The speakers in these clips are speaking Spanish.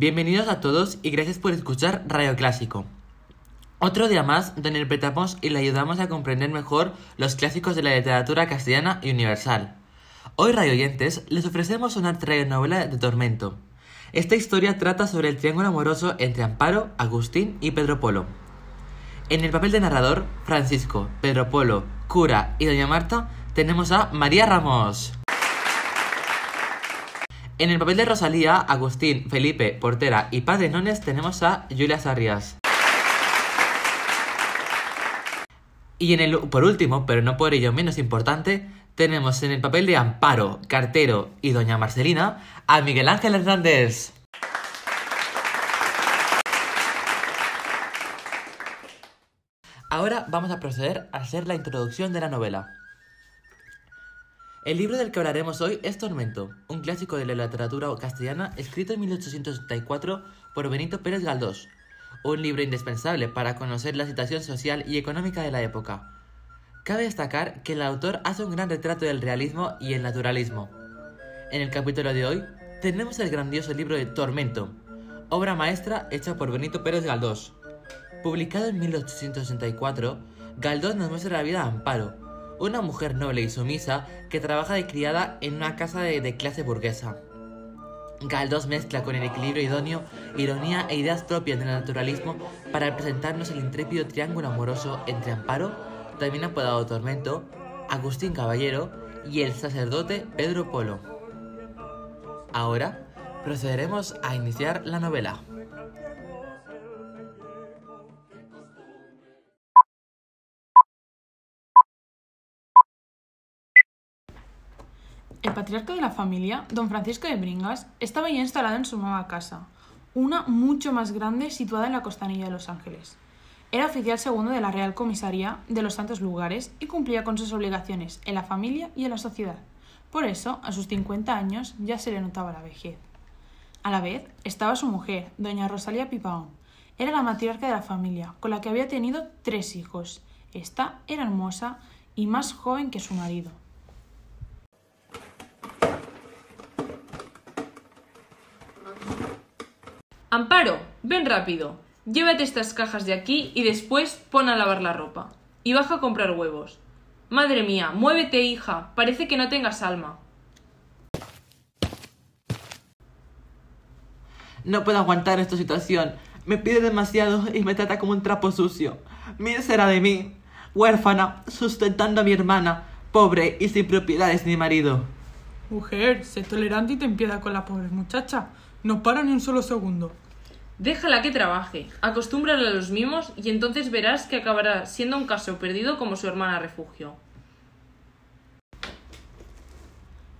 Bienvenidos a todos y gracias por escuchar Radio Clásico. Otro día más donde interpretamos y le ayudamos a comprender mejor los clásicos de la literatura castellana y universal. Hoy, radio oyentes, les ofrecemos una novela de Tormento. Esta historia trata sobre el triángulo amoroso entre Amparo, Agustín y Pedro Polo. En el papel de narrador, Francisco, Pedro Polo, cura y doña Marta, tenemos a María Ramos. En el papel de Rosalía, Agustín, Felipe, Portera y Padre Nones tenemos a Julia Sarrias. Y en el, por último, pero no por ello menos importante, tenemos en el papel de Amparo, Cartero y Doña Marcelina a Miguel Ángel Hernández. Ahora vamos a proceder a hacer la introducción de la novela. El libro del que hablaremos hoy es Tormento, un clásico de la literatura castellana escrito en 1864 por Benito Pérez Galdós, un libro indispensable para conocer la situación social y económica de la época. Cabe destacar que el autor hace un gran retrato del realismo y el naturalismo. En el capítulo de hoy tenemos el grandioso libro de Tormento, obra maestra hecha por Benito Pérez Galdós. Publicado en 1864, Galdós nos muestra la vida de Amparo, una mujer noble y sumisa que trabaja de criada en una casa de, clase burguesa. Galdós mezcla con el equilibrio idóneo, ironía e ideas propias del naturalismo para presentarnos el intrépido triángulo amoroso entre Amparo, también apodado Tormento, Agustín Caballero y el sacerdote Pedro Polo. Ahora procederemos a iniciar la novela. El patriarca de la familia, don Francisco de Bringas, estaba ya instalado en su nueva casa, una mucho más grande situada en la costanilla de Los Ángeles. Era oficial segundo de la Real Comisaría de los Santos Lugares y cumplía con sus obligaciones en la familia y en la sociedad. Por eso, a sus 50 años ya se le notaba la vejez. A la vez, estaba su mujer, doña Rosalía Pipaón. Era la matriarca de la familia, con la que había tenido tres hijos. Esta era hermosa y más joven que su marido. Amparo, ven rápido. Llévate estas cajas de aquí y después pon a lavar la ropa. Y baja a comprar huevos. Madre mía, muévete, hija. Parece que no tengas alma. No puedo aguantar esta situación. Me pide demasiado y me trata como un trapo sucio. será de mí, huérfana, sustentando a mi hermana, pobre y sin propiedades ni marido. Mujer, sé tolerante y ten piedad con la pobre muchacha. No para ni un solo segundo. Déjala que trabaje, acostúmbrala a los mimos y entonces verás que acabará siendo un caso perdido como su hermana Refugio.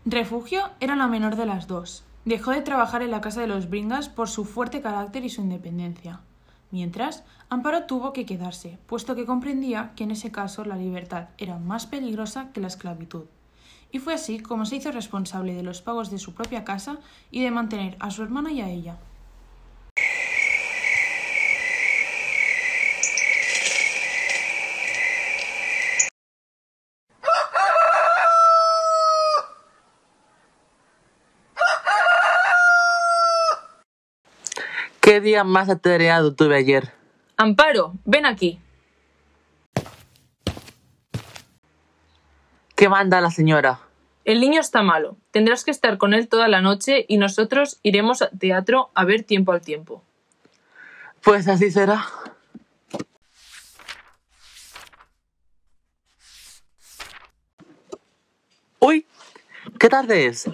Refugio era la menor de las dos. Dejó de trabajar en la casa de los Bringas por su fuerte carácter y su independencia. Mientras, Amparo tuvo que quedarse, puesto que comprendía que en ese caso la libertad era más peligrosa que la esclavitud y fue así como se hizo responsable de los pagos de su propia casa y de mantener a su hermana y a ella. ¿Qué día más atareado tuve ayer? Amparo, ven aquí. ¿Qué manda la señora? El niño está malo. Tendrás que estar con él toda la noche y nosotros iremos al teatro a ver tiempo al tiempo. Pues así será. ¡Uy! ¿Qué tarde es?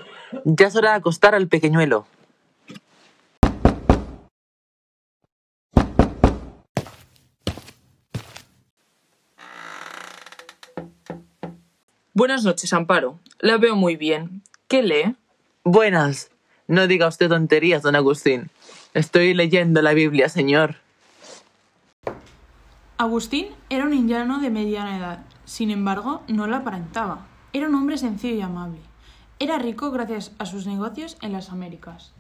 Ya es hora de acostar al pequeñuelo. Buenas noches, Amparo. La veo muy bien. ¿Qué lee? Buenas. No diga usted tonterías, don Agustín. Estoy leyendo la Biblia, señor. Agustín era un indiano de mediana edad. Sin embargo, no lo aparentaba. Era un hombre sencillo y amable. Era rico gracias a sus negocios en las Américas.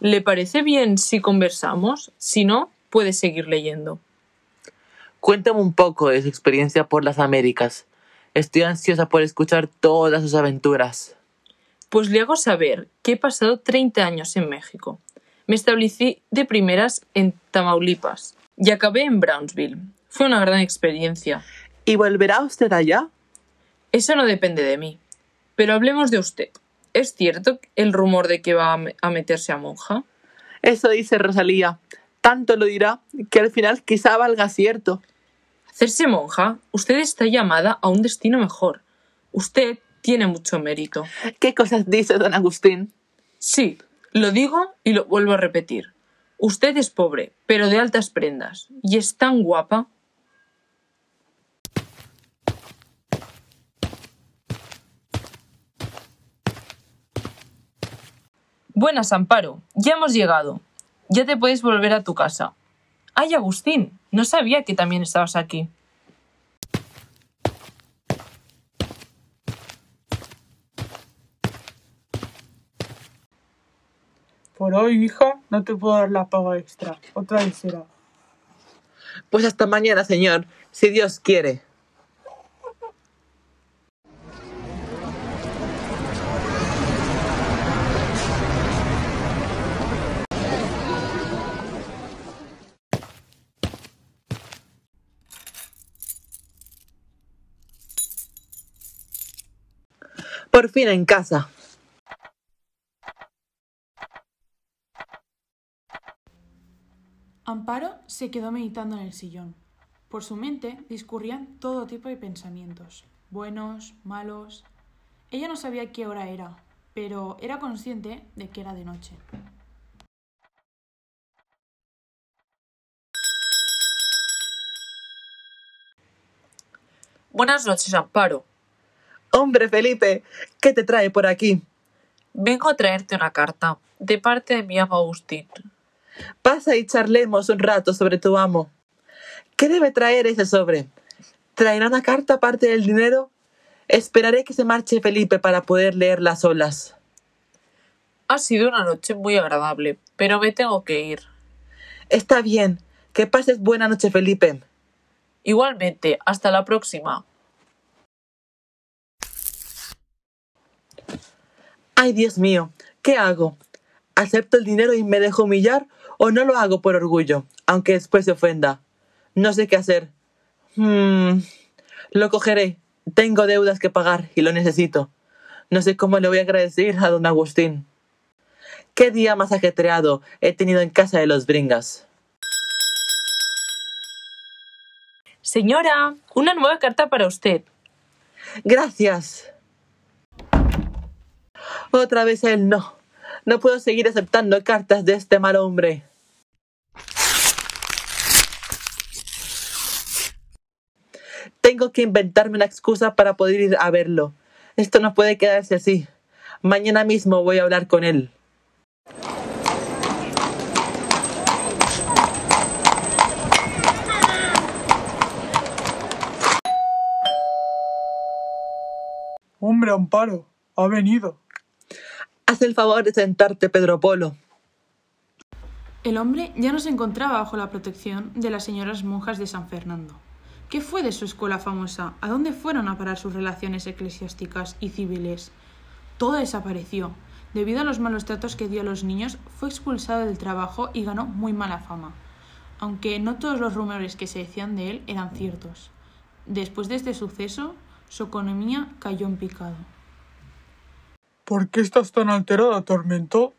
¿Le parece bien si conversamos? Si no, puede seguir leyendo. Cuéntame un poco de su experiencia por las Américas. Estoy ansiosa por escuchar todas sus aventuras. Pues le hago saber que he pasado 30 años en México. Me establecí de primeras en Tamaulipas y acabé en Brownsville. Fue una gran experiencia. ¿Y volverá usted allá? Eso no depende de mí. Pero hablemos de usted. ¿Es cierto el rumor de que va a me- a meterse a monja? Eso dice Rosalía. Tanto lo dirá que al final quizá valga cierto. Hacerse monja, usted está llamada a un destino mejor. Usted tiene mucho mérito. ¿Qué cosas dice don Agustín? Sí, lo digo y lo vuelvo a repetir. Usted es pobre, pero de altas prendas, y es tan guapa. Buenas, Amparo. Ya hemos llegado. Ya te puedes volver a tu casa. Ay, Agustín, no sabía que también estabas aquí. Por hoy, hija, no te puedo dar la paga extra. Otra vez será. Pues hasta mañana, señor, si Dios quiere. Por fin en casa. Amparo se quedó meditando en el sillón. Por su mente discurrían todo tipo de pensamientos, buenos, malos. Ella no sabía qué hora era, pero era consciente de que era de noche. Buenas noches, Amparo. Hombre, Felipe, ¿qué te trae por aquí? Vengo a traerte una carta de parte de mi amo Agustín. Pasa y charlemos un rato sobre tu amo. ¿Qué debe traer ese sobre? ¿Traerá una carta aparte del dinero? Esperaré que se marche Felipe para poder leerlas solas. Ha sido una noche muy agradable, pero me tengo que ir. Está bien. Que pases buena noche, Felipe. Igualmente, hasta la próxima. Ay, Dios mío, ¿qué hago? ¿Acepto el dinero y me dejo humillar o no lo hago por orgullo, aunque después se ofenda? No sé qué hacer. Hmm, lo cogeré. Tengo deudas que pagar y lo necesito. No sé cómo le voy a agradecer a don Agustín. ¿Qué día más ajetreado he tenido en casa de los bringas? Señora, una nueva carta para usted. Gracias. Otra vez él no. No puedo seguir aceptando cartas de este mal hombre. Tengo que inventarme una excusa para poder ir a verlo. Esto no puede quedarse así. Mañana mismo voy a hablar con él. Hombre, Amparo, ha venido. Haz el favor de sentarte, Pedro Polo. El hombre ya no se encontraba bajo la protección de las señoras monjas de San Fernando. ¿Qué fue de su escuela famosa? ¿A dónde fueron a parar sus relaciones eclesiásticas y civiles? Todo desapareció. Debido a los malos tratos que dio a los niños, fue expulsado del trabajo y ganó muy mala fama. Aunque no todos los rumores que se decían de él eran ciertos. Después de este suceso, su economía cayó en picado. ¿Por qué estás tan alterada, Tormento?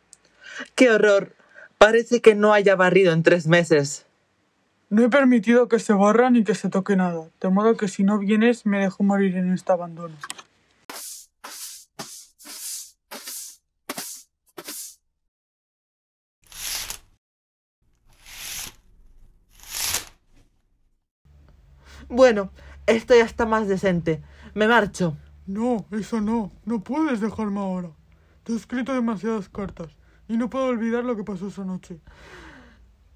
¡Qué horror! Parece que no haya barrido en tres meses. No he permitido que se barra ni que se toque nada, de modo que si no vienes me dejo morir en este abandono. Bueno, esto ya está más decente. Me marcho. No, eso no, no puedes dejarme ahora. Te he escrito demasiadas cartas y no puedo olvidar lo que pasó esa noche.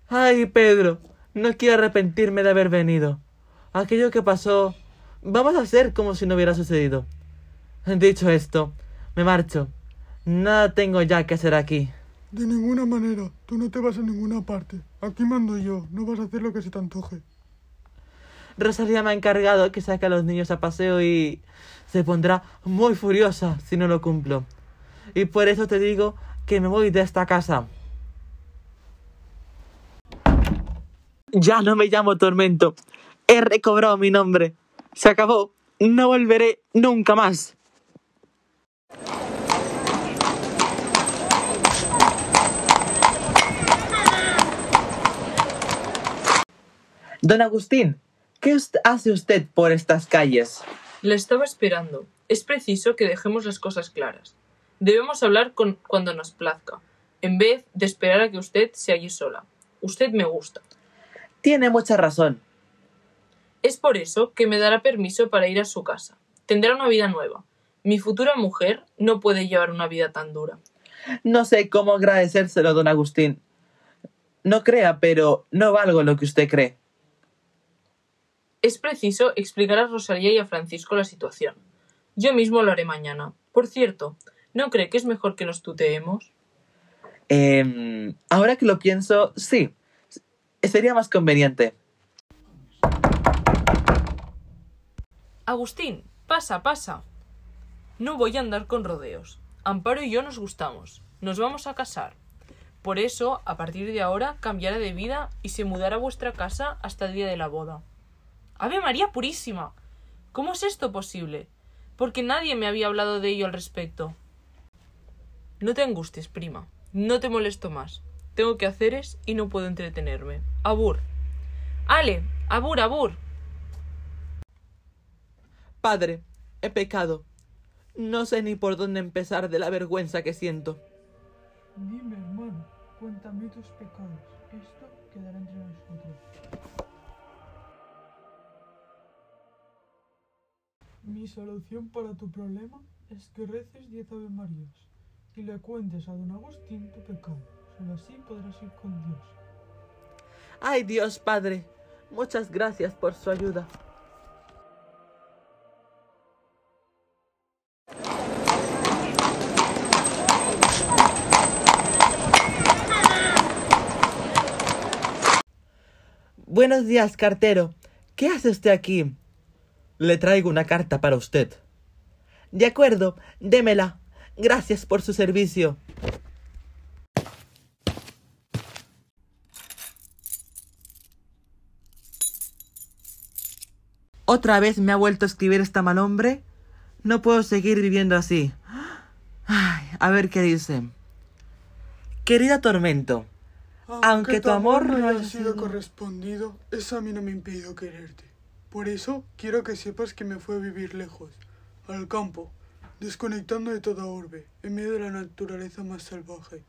Ay, Pedro, no quiero arrepentirme de haber venido. Aquello que pasó, vamos a hacer como si no hubiera sucedido. Dicho esto, me marcho. Nada tengo ya que hacer aquí. De ninguna manera, tú no te vas a ninguna parte. Aquí mando yo, no vas a hacer lo que se te antoje. Rosalía me ha encargado que saque a los niños a paseo y se pondrá muy furiosa si no lo cumplo. y por eso te digo que me voy de esta casa. Ya no me llamo Tormento. He recobrado mi nombre. Se acabó. No volveré nunca más. Don Agustín, ¿qué hace usted por estas calles? Le estaba esperando. Es preciso que dejemos las cosas claras. Debemos hablar con cuando nos plazca, en vez de esperar a que usted se halle sola. Usted me gusta. Tiene mucha razón. Es por eso que me dará permiso para ir a su casa. Tendrá una vida nueva. Mi futura mujer no puede llevar una vida tan dura. No sé cómo agradecérselo, don Agustín. No crea, pero no valgo lo que usted cree. Es preciso explicar a Rosalía y a Francisco la situación. Yo mismo lo haré mañana. Por cierto, ¿no cree que es mejor que nos tuteemos? Em, ahora que lo pienso, sí. Sería más conveniente. Agustín, pasa, pasa. No voy a andar con rodeos. Amparo y yo nos gustamos. Nos vamos a casar. Por eso, a partir de ahora, cambiará de vida y se mudará a vuestra casa hasta el día de la boda. ¡Ave María Purísima! ¿Cómo es esto posible? Porque nadie me había hablado de ello al respecto. No te angusties, prima. No te molesto más. Tengo quehaceres y no puedo entretenerme. Abur. Ale, abur, abur. Padre, he pecado. No sé ni por dónde empezar de la vergüenza que siento. Dime, hermano, cuéntame tus pecados. Esto quedará entre nosotros. Mi solución para tu problema es que reces diez Ave Marías y le cuentes a don Agustín tu pecado. Solo así podrás ir con Dios. Ay Dios, Padre, muchas gracias por su ayuda. Buenos días, cartero. ¿Qué hace usted aquí? Le traigo una carta para usted. De acuerdo, démela. Gracias por su servicio. ¿Otra vez me ha vuelto a escribir esta mal hombre? No puedo seguir viviendo así. Ay, a ver qué dice. Querida Tormento, Aunque tu amor no no haya sido- correspondido, eso a mí no me impidió quererte. Por eso quiero que sepas que me fue a vivir lejos, al campo, desconectando de toda urbe, en medio de la naturaleza más salvaje.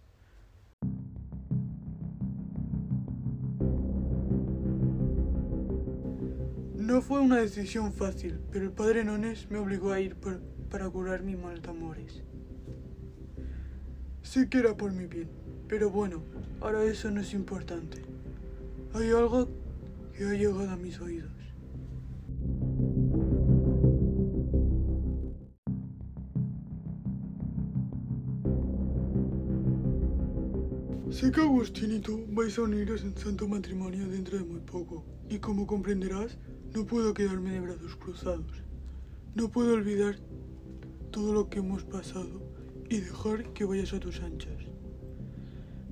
No fue una decisión fácil, pero el padre Nones me obligó a ir para curar mis mal de amores. Sé que era por mi bien, pero bueno, ahora eso no es importante. Hay algo que ha llegado a mis oídos. Sé que Agustín y tú vais a uniros en santo matrimonio dentro de muy poco, y como comprenderás, no puedo quedarme de brazos cruzados. No puedo olvidar todo lo que hemos pasado y dejar que vayas a tus anchas.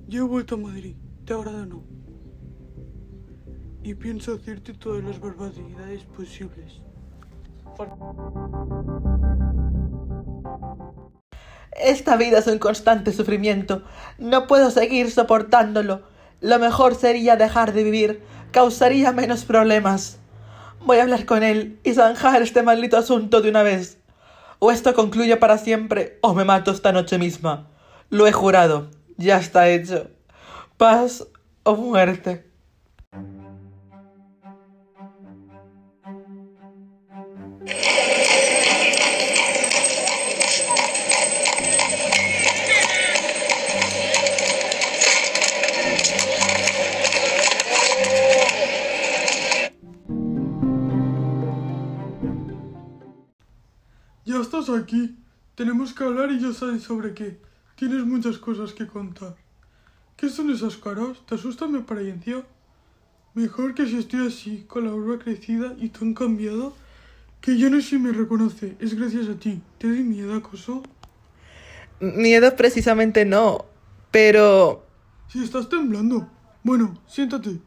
Yo he vuelto a Madrid, ¿te agrada no? Y pienso hacerte todas las barbaridades posibles. Esta vida es un constante sufrimiento. No puedo seguir soportándolo. Lo mejor sería dejar de vivir. Causaría menos problemas. Voy a hablar con él y zanjar este maldito asunto de una vez. O esto concluye para siempre o me mato esta noche misma. Lo he jurado. Ya está hecho. Paz o muerte. Estás aquí. Tenemos que hablar y ya sabes sobre qué. Tienes muchas cosas que contar. ¿Qué son esas caras? ¿Te asusta mi apariencia? Mejor que si estoy así, con la barba crecida y tan cambiada, que yo no sé si me reconoce. Es gracias a ti. ¿Te doy miedo, acoso? Miedo precisamente no, pero... Si estás temblando. Bueno, siéntate.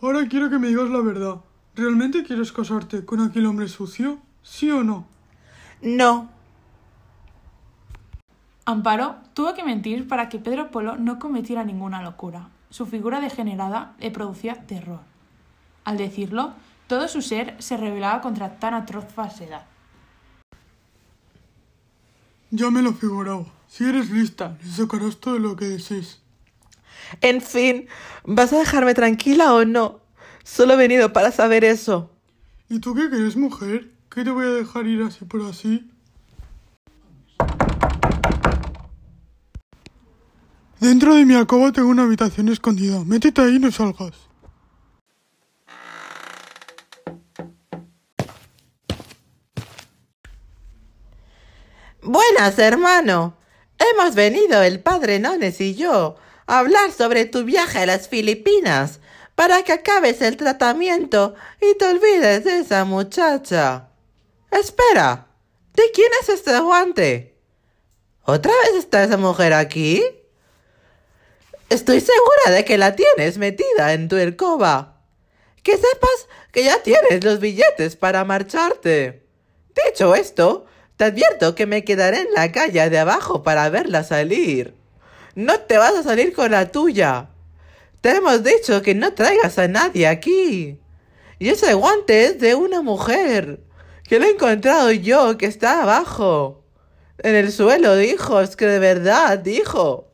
Ahora quiero que me digas la verdad. ¿Realmente quieres casarte con aquel hombre sucio? ¿Sí o no? No. Amparo tuvo que mentir para que Pedro Polo no cometiera ninguna locura. Su figura degenerada le producía terror. Al decirlo, todo su ser se rebelaba contra tan atroz falsedad. Ya me lo figuraba. Si eres lista, le sacarás todo lo que desees. En fin, ¿vas a dejarme tranquila o no? Solo he venido para saber eso. ¿Y tú qué crees, mujer? ¿Que te voy a dejar ir así por así? Dentro de mi alcoba tengo una habitación escondida. Métete ahí y no salgas. Buenas, hermano. Hemos venido el padre Nones y yo a hablar sobre tu viaje a las Filipinas para que acabes el tratamiento y te olvides de esa muchacha. Espera, ¿de quién es este guante? ¿Otra vez está esa mujer aquí? Estoy segura de que la tienes metida en tu alcoba. Que sepas que ya tienes los billetes para marcharte. Dicho esto, te advierto que me quedaré en la calle de abajo para verla salir. No te vas a salir con la tuya. Te hemos dicho que no traigas a nadie aquí. Y ese guante es de una mujer, que lo he encontrado yo, que está abajo. En el suelo, dijo, es que de verdad, dijo.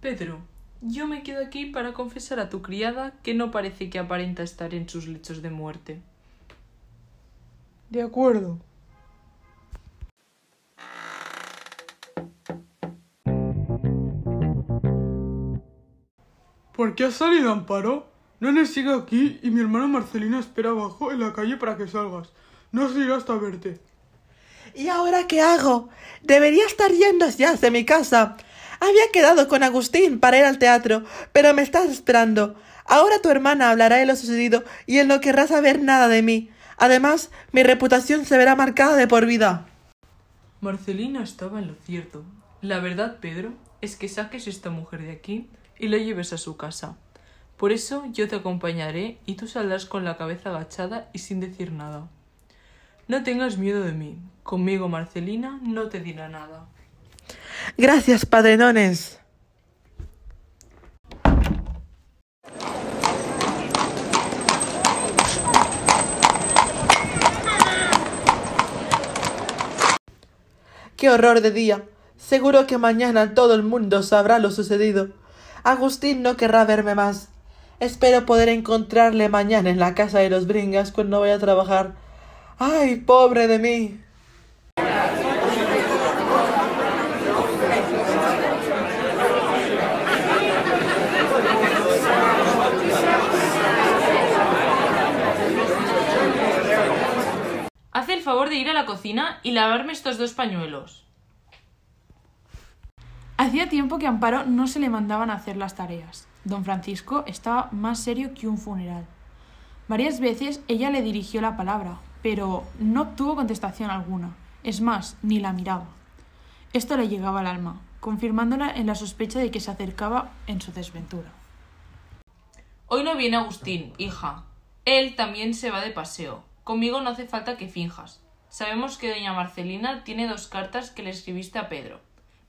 Pedro, yo me quedo aquí para confesar a tu criada que no parece que aparenta estar en sus lechos de muerte. De acuerdo. ¿Por qué has salido, Amparo? Nene sigue aquí y mi hermana Marcelina espera abajo en la calle para que salgas. No se irá hasta verte. ¿Y ahora qué hago? Debería estar yendo ya de mi casa. Había quedado con Agustín para ir al teatro, pero me estás esperando. Ahora tu hermana hablará de lo sucedido y él no querrá saber nada de mí. Además, mi reputación se verá marcada de por vida. Marcelina estaba en lo cierto. La verdad, Pedro, es que saques esta mujer de aquí y la lleves a su casa. Por eso yo te acompañaré y tú saldrás con la cabeza agachada y sin decir nada. No tengas miedo de mí. Conmigo, Marcelina, no te dirá nada. Gracias, padrenones. ¡Qué horror de día! Seguro que mañana todo el mundo sabrá lo sucedido. Agustín no querrá verme más. Espero poder encontrarle mañana en la casa de los Bringas cuando vaya a trabajar. ¡Ay, pobre de mí! Haz el favor de ir a la cocina y lavarme estos dos pañuelos. Hacía tiempo que a Amparo no se le mandaban a hacer las tareas. Don Francisco estaba más serio que un funeral. Varias veces ella le dirigió la palabra, pero no obtuvo contestación alguna. Es más, ni la miraba. Esto le llegaba al alma, confirmándola en la sospecha de que se acercaba en su desventura. Hoy no viene Agustín, hija. Él también se va de paseo. Conmigo no hace falta que finjas. Sabemos que doña Marcelina tiene dos cartas que le escribiste a Pedro.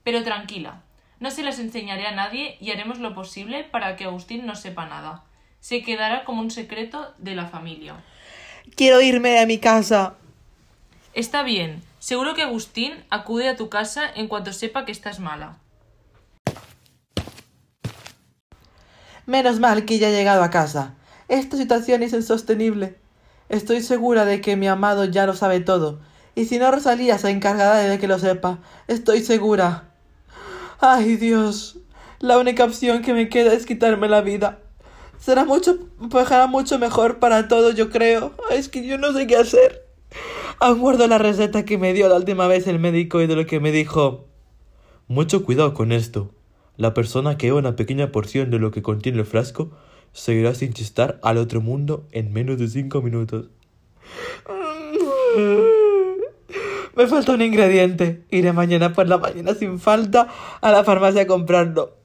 Pero tranquila, no se las enseñaré a nadie y haremos lo posible para que Agustín no sepa nada. Se quedará como un secreto de la familia. Quiero irme de mi casa. Está bien. Seguro que Agustín acude a tu casa en cuanto sepa que estás mala. Menos mal que ya he llegado a casa. Esta situación es insostenible. Estoy segura de que mi amado ya lo sabe todo. Y si no, Rosalía se encargará de que lo sepa. Estoy segura. Ay, Dios. La única opción que me queda es quitarme la vida. Será mucho, será mucho mejor para todos, yo creo. Es que yo no sé qué hacer. Aún guardo la receta que me dio la última vez el médico y de lo que me dijo. Mucho cuidado con esto. La persona que beba una pequeña porción de lo que contiene el frasco se irá sin chistar al otro mundo en menos de cinco minutos. Me falta un ingrediente. Iré mañana por la mañana sin falta a la farmacia a comprarlo.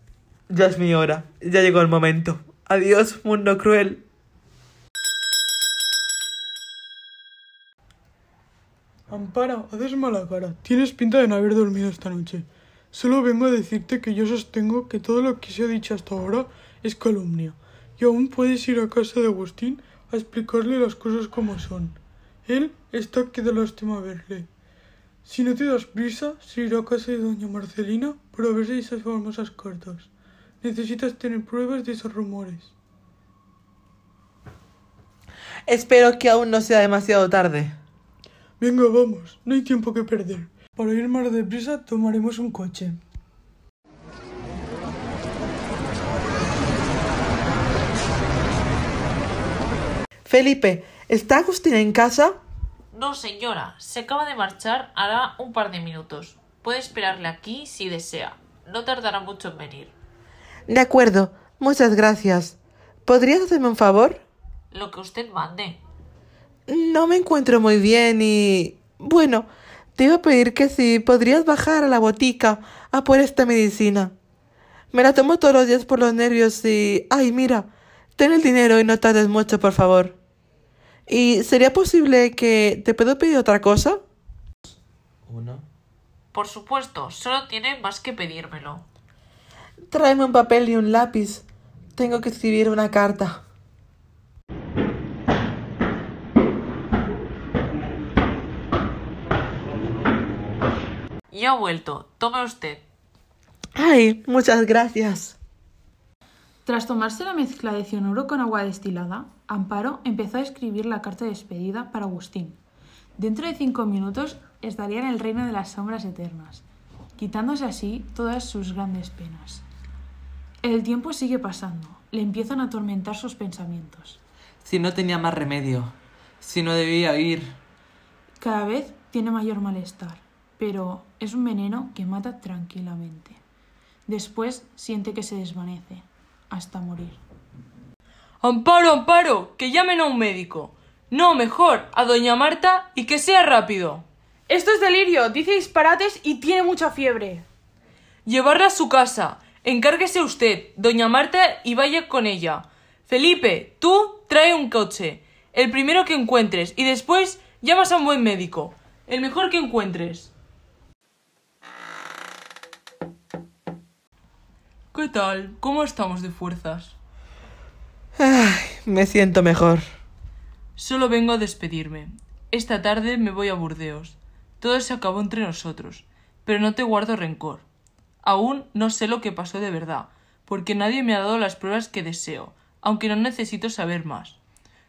Ya es mi hora. Ya llegó el momento. Adiós, mundo cruel. Ampara, haces mala cara. Tienes pinta de no haber dormido esta noche. Solo vengo a decirte que yo sostengo que todo lo que se ha dicho hasta ahora es calumnia. Y aún puedes ir a casa de Agustín a explicarle las cosas como son. Él está que da lástima verle. Si no te das prisa, se irá a casa de doña Marcelina para ver si esas famosas cartas. Necesitas tener pruebas de esos rumores. Espero que aún no sea demasiado tarde. Venga, vamos, no hay tiempo que perder. Para ir más deprisa tomaremos un coche. Felipe, ¿está Agustín en casa? No, señora, se acaba de marchar hará un par de minutos. Puede esperarle aquí si desea. No tardará mucho en venir. De acuerdo, muchas gracias. ¿Podrías hacerme un favor? Lo que usted mande. No me encuentro muy bien y... Bueno, te iba a pedir que si podrías bajar a la botica a por esta medicina. Me la tomo todos los días por los nervios y... Ay, mira, ten el dinero y no tardes mucho, por favor. ¿Y sería posible que te puedo pedir otra cosa? Uno. Por supuesto, solo tiene más que pedírmelo. Tráeme un papel y un lápiz. Tengo que escribir una carta. Ya ha vuelto. Tome usted. Ay, muchas gracias. Tras tomarse la mezcla de cianuro con agua destilada, Amparo empezó a escribir la carta de despedida para Agustín. Dentro de cinco minutos estaría en el reino de las sombras eternas, quitándose así todas sus grandes penas. El tiempo sigue pasando, le empiezan a atormentar sus pensamientos. Si no tenía más remedio. Si no debía ir. Cada vez tiene mayor malestar, pero es un veneno que mata tranquilamente. Después siente que se desvanece, hasta morir. Amparo, amparo, que llamen a un médico. No, mejor, a doña Marta y que sea rápido. Esto es delirio, dice disparates y tiene mucha fiebre. Llevarla a su casa. Encárguese usted, doña Marta, y vaya con ella. Felipe, tú trae un coche. El primero que encuentres y después llamas a un buen médico. El mejor que encuentres. ¿Qué tal? ¿Cómo estamos de fuerzas? Ay, me siento mejor. Solo vengo a despedirme. Esta tarde me voy a Burdeos. Todo se acabó entre nosotros, pero no te guardo rencor. Aún no sé lo que pasó de verdad, porque nadie me ha dado las pruebas que deseo, aunque no necesito saber más.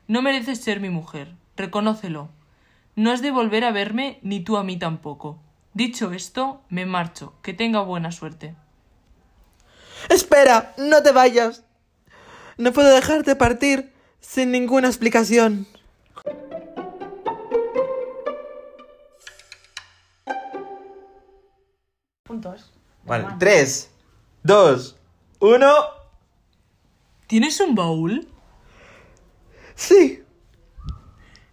No mereces ser mi mujer, reconócelo. No has de volver a verme ni tú a mí tampoco. Dicho esto, me marcho. Que tenga buena suerte. Espera, no te vayas. No puedo dejarte partir sin ninguna explicación. Puntos. Vale, tres, dos, uno. ¿Tienes un baúl? Sí.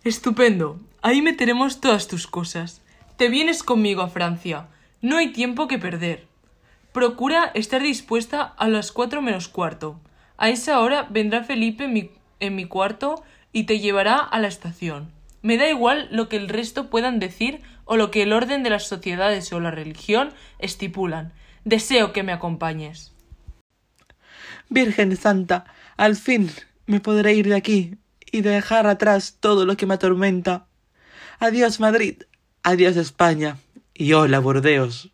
Estupendo. Ahí meteremos todas tus cosas. Te vienes conmigo a Francia. No hay tiempo que perder. Procura estar dispuesta a las cuatro menos cuarto. A esa hora vendrá Felipe en mi, en mi cuarto y te llevará a la estación. Me da igual lo que el resto puedan decir o lo que el orden de las sociedades o la religión estipulan. Deseo que me acompañes. Virgen Santa, al fin me podré ir de aquí y dejar atrás todo lo que me atormenta. Adiós Madrid, adiós España y hola Burdeos.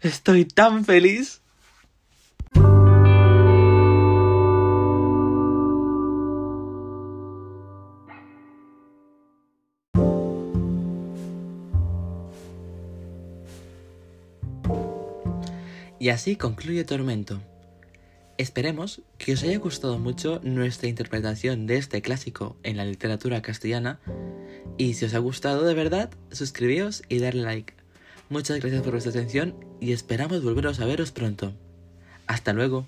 Estoy tan feliz. Y así concluye Tormento. Esperemos que os haya gustado mucho nuestra interpretación de este clásico en la literatura castellana y si os ha gustado de verdad, suscribíos y darle like. Muchas gracias por vuestra atención y esperamos volveros a veros pronto. Hasta luego.